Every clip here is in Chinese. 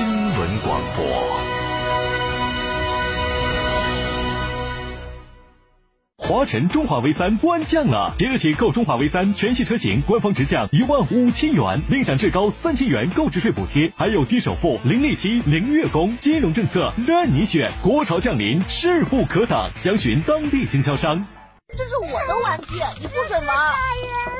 新闻广播。华晨中华 V 三官降了，即日起购中华 V 三全系车型，官方直降一万五千元，另享至高三千元购置税补贴，还有低首付、零利息、零月供，金融政策任你选。国潮降临，势不可挡，详询当地经销商。这是我的玩具，你不准玩！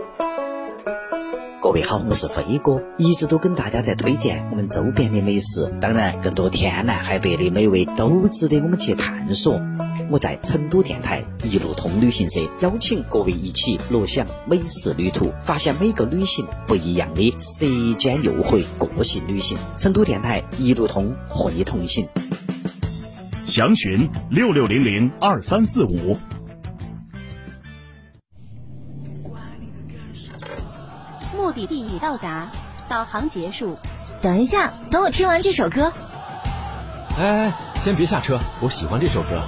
各位好，我是飞哥，一直都跟大家在推荐我们周边的美食，当然更多天南海北的美味都值得我们去探索。我在成都电台一路通旅行社邀请各位一起乐享美食旅途，发现每个旅行不一样的舌尖诱惑个性旅行。成都电台一路通和你同行，详询六六零零二三四五。地已到达，导航结束。等一下，等我听完这首歌。哎哎，先别下车，我喜欢这首歌。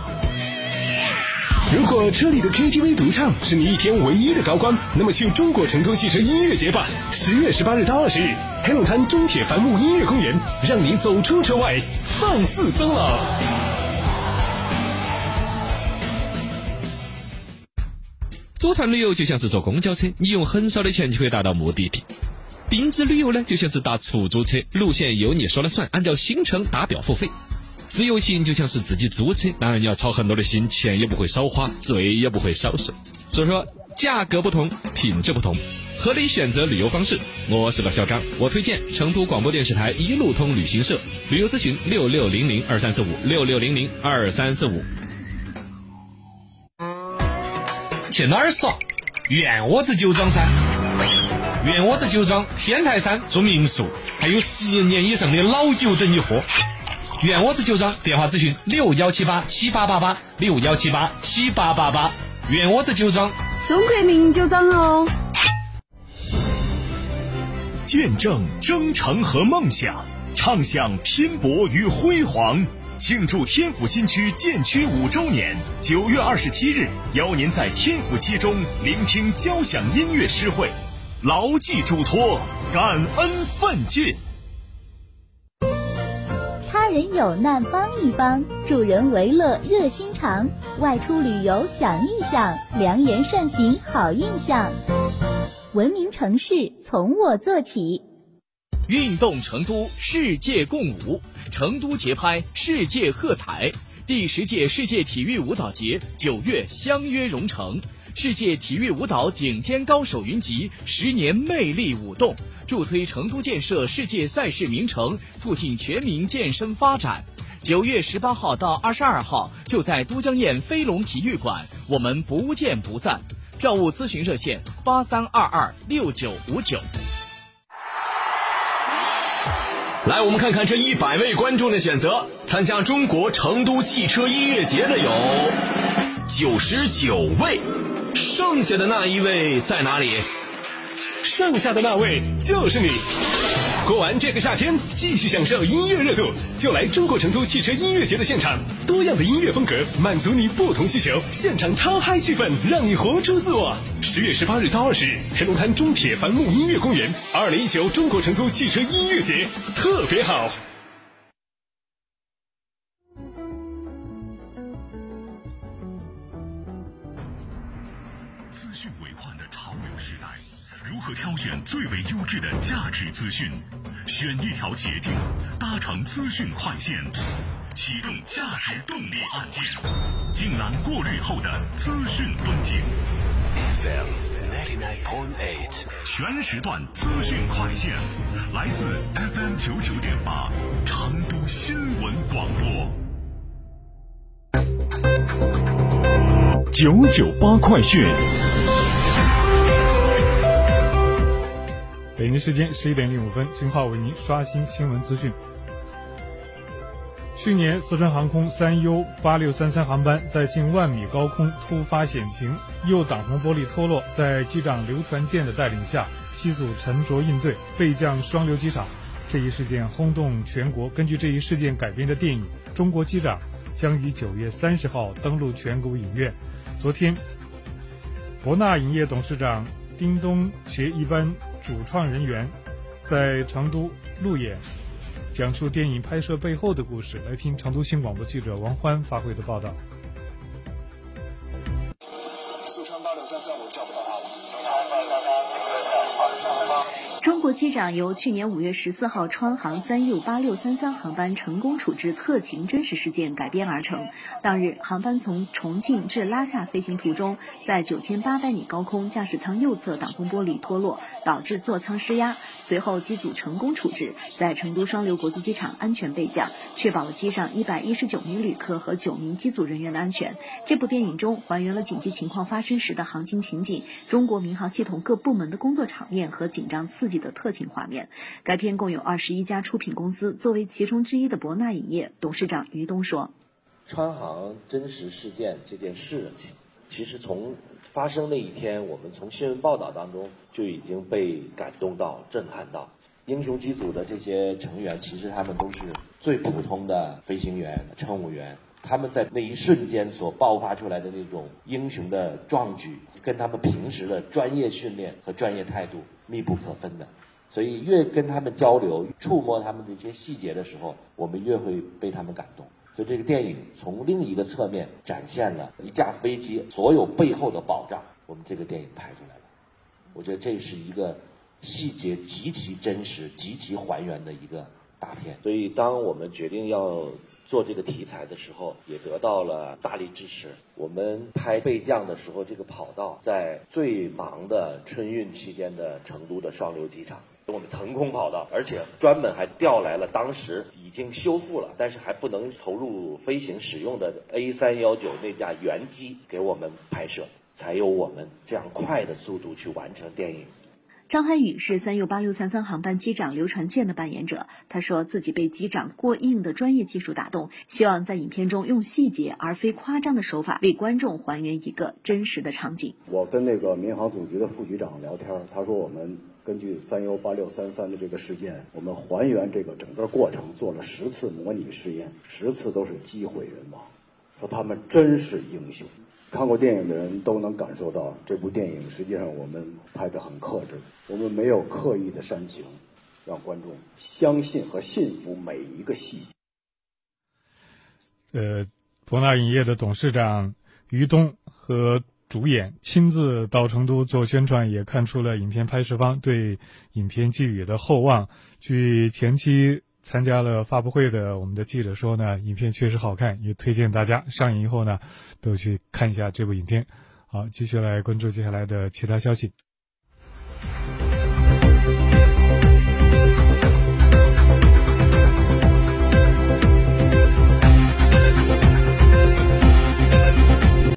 如果车里的 KTV 独唱是你一天唯一的高光，那么去中国成都汽车音乐节吧！十月十八日到二十日，黑龙滩中铁繁木音乐公园，让你走出车外，放肆 solo。组团旅游就像是坐公交车，你用很少的钱就可以达到目的地。定制旅游呢，就像是打出租车，路线由你说了算，按照行程打表付费。自由行就像是自己租车，当然你要操很多的心，钱也不会少花，罪也不会少受。所以说，价格不同，品质不同，合理选择旅游方式。我是老小刚，我推荐成都广播电视台一路通旅行社，旅游咨询六六零零二三四五六六零零二三四五。去哪儿耍？院窝子酒庄噻！院窝子酒庄天台山住民宿，还有十年以上的老酒等你喝。院窝子酒庄电话咨询六幺七八七八八八六幺七八七八八八。院窝子酒庄，中国名酒庄哦。见证征程和梦想，畅享拼搏与辉煌。庆祝天府新区建区五周年，九月二十七日，邀您在天府七中聆听交响音乐诗会，牢记嘱托，感恩奋进。他人有难帮一帮，助人为乐热心肠。外出旅游想一想，良言善行好印象。文明城市从我做起。运动成都，世界共舞。成都节拍，世界喝彩。第十届世界体育舞蹈节九月相约蓉城，世界体育舞蹈顶尖高手云集，十年魅力舞动，助推成都建设世界赛事名城，促进全民健身发展。九月十八号到二十二号，就在都江堰飞龙体育馆，我们不见不散。票务咨询热线：八三二二六九五九。来，我们看看这一百位观众的选择。参加中国成都汽车音乐节的有九十九位，剩下的那一位在哪里？剩下的那位就是你。过完这个夏天，继续享受音乐热度，就来中国成都汽车音乐节的现场，多样的音乐风格满足你不同需求，现场超嗨气氛，让你活出自我。十月十八日到二十日，黑龙滩中铁帆木音乐公园，二零一九中国成都汽车音乐节特别好。资讯为患的潮流时代，如何挑选最为优质的价值资讯？选一条捷径，搭乘资讯快线，启动价值动力按键，静览过滤后的资讯风景。FM ninety nine On eight，全时段资讯快线，来自 FM 九九点八，成都新闻广播。九九八快讯。北京时间十一点零五分，金浩为您刷新新闻资讯。去年，四川航空三 U 八六三三航班在近万米高空突发险情，右挡风玻璃脱落，在机长刘传健的带领下，机组沉着应对，备降双流机场。这一事件轰动全国。根据这一事件改编的电影《中国机长》将于九月三十号登陆全国影院。昨天，博纳影业董事长叮咚携一班主创人员在成都路演。讲述电影拍摄背后的故事，来听成都新广播记者王欢发回的报道。四川八六三三，我叫不到中国机长由去年五月十四号川航三 U 八六三三航班成功处置特情真实事件改编而成。当日，航班从重庆至拉萨飞行途中，在九千八百米高空，驾驶舱右侧挡风玻璃脱落，导致座舱失压。随后，机组成功处置，在成都双流国际机场安全备降，确保了机上一百一十九名旅客和九名机组人员的安全。这部电影中还原了紧急情况发生时的航行情景，中国民航系统各部门的工作场面和紧张刺激。的特情画面。该片共有二十一家出品公司，作为其中之一的博纳影业董事长于东说：“川航真实事件这件事，其实从发生那一天，我们从新闻报道当中就已经被感动到、震撼到。英雄机组的这些成员，其实他们都是最普通的飞行员、乘务员。他们在那一瞬间所爆发出来的那种英雄的壮举，跟他们平时的专业训练和专业态度。”密不可分的，所以越跟他们交流、触摸他们的一些细节的时候，我们越会被他们感动。所以这个电影从另一个侧面展现了一架飞机所有背后的保障。我们这个电影拍出来了，我觉得这是一个细节极其真实、极其还原的一个大片。所以当我们决定要。做这个题材的时候，也得到了大力支持。我们拍备降的时候，这个跑道在最忙的春运期间的成都的双流机场，我们腾空跑道，而且专门还调来了当时已经修复了，但是还不能投入飞行使用的 A 三幺九那架原机给我们拍摄，才有我们这样快的速度去完成电影。张涵予是三 U 八六三三航班机长刘传健的扮演者。他说自己被机长过硬的专业技术打动，希望在影片中用细节而非夸张的手法为观众还原一个真实的场景。我跟那个民航总局的副局长聊天，他说我们根据三 U 八六三三的这个事件，我们还原这个整个过程做了十次模拟试验，十次都是机毁人亡，说他们真是英雄。看过电影的人都能感受到，这部电影实际上我们拍的很克制，我们没有刻意的煽情，让观众相信和信服每一个细节。呃，博纳影业的董事长于东和主演亲自到成都做宣传，也看出了影片拍摄方对影片寄予的厚望。据前期。参加了发布会的我们的记者说呢，影片确实好看，也推荐大家上映以后呢，都去看一下这部影片。好，继续来关注接下来的其他消息。